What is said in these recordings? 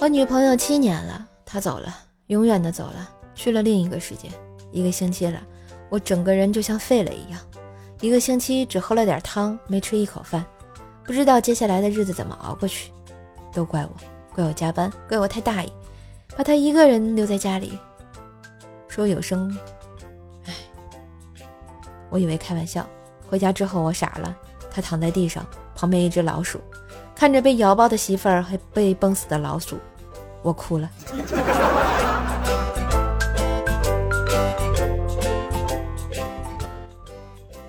我女朋友七年了，她走了，永远的走了，去了另一个世界。一个星期了，我整个人就像废了一样。一个星期只喝了点汤，没吃一口饭，不知道接下来的日子怎么熬过去。都怪我，怪我加班，怪我太大意，把她一个人留在家里。说有声，唉，我以为开玩笑。回家之后我傻了，她躺在地上，旁边一只老鼠，看着被咬爆的媳妇儿和被崩死的老鼠。我哭了。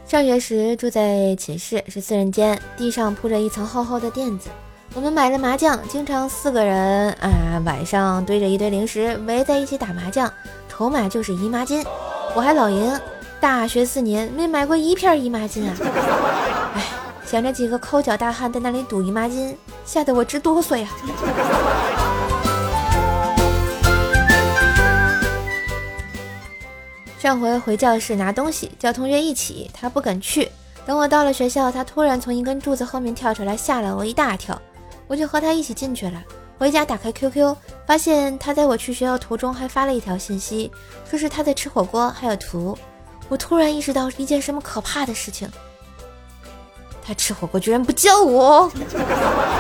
上学时住在寝室，是四人间，地上铺着一层厚厚的垫子。我们买了麻将，经常四个人啊，晚上堆着一堆零食，围在一起打麻将，筹码就是姨妈巾。我还老赢，大学四年没买过一片姨妈巾啊！哎，想着几个抠脚大汉在那里赌姨妈巾，吓得我直哆嗦呀。上回回教室拿东西，叫同学一起，他不肯去。等我到了学校，他突然从一根柱子后面跳出来，吓了我一大跳。我就和他一起进去了。回家打开 QQ，发现他在我去学校途中还发了一条信息，说是他在吃火锅，还有图。我突然意识到一件什么可怕的事情：他吃火锅居然不叫我。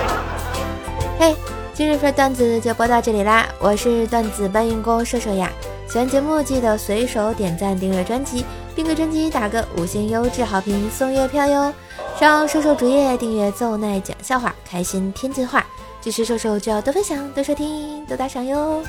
嘿，今日份段子就播到这里啦！我是段子搬运工射手呀。喜欢节目记得随手点赞、订阅专辑，并给专辑打个五星优质好评送月票哟！上瘦瘦主页订阅奏奈讲笑话，开心天津话，支持瘦瘦就要多分享、多收听、多打赏哟！